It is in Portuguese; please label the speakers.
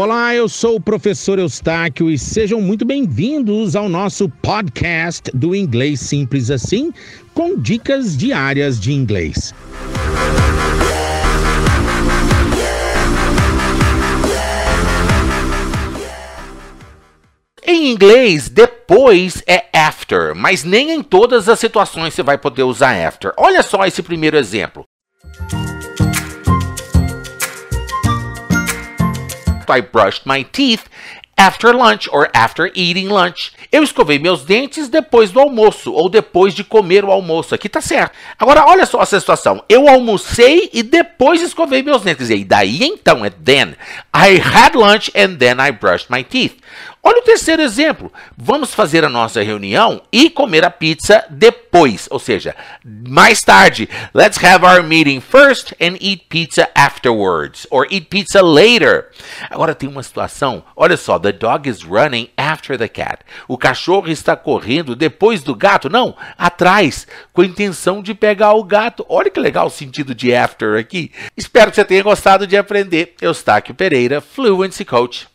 Speaker 1: Olá, eu sou o professor Eustáquio e sejam muito bem-vindos ao nosso podcast do Inglês Simples Assim, com dicas diárias de inglês.
Speaker 2: Em inglês, depois é after, mas nem em todas as situações você vai poder usar after. Olha só esse primeiro exemplo. I brushed my teeth after lunch or after eating lunch. Eu escovei meus dentes depois do almoço ou depois de comer o almoço. Aqui tá certo. Agora olha só essa situação. Eu almocei e depois escovei meus dentes. E daí então é then. I had lunch and then I brushed my teeth. Olha o terceiro exemplo. Vamos fazer a nossa reunião e comer a pizza depois, ou seja, mais tarde. Let's have our meeting first and eat pizza afterwards, or eat pizza later. Agora tem uma situação, olha só, the dog is running after the cat. O cachorro está correndo depois do gato, não, atrás, com a intenção de pegar o gato. Olha que legal o sentido de after aqui. Espero que você tenha gostado de aprender. Eustáquio Pereira, Fluency Coach.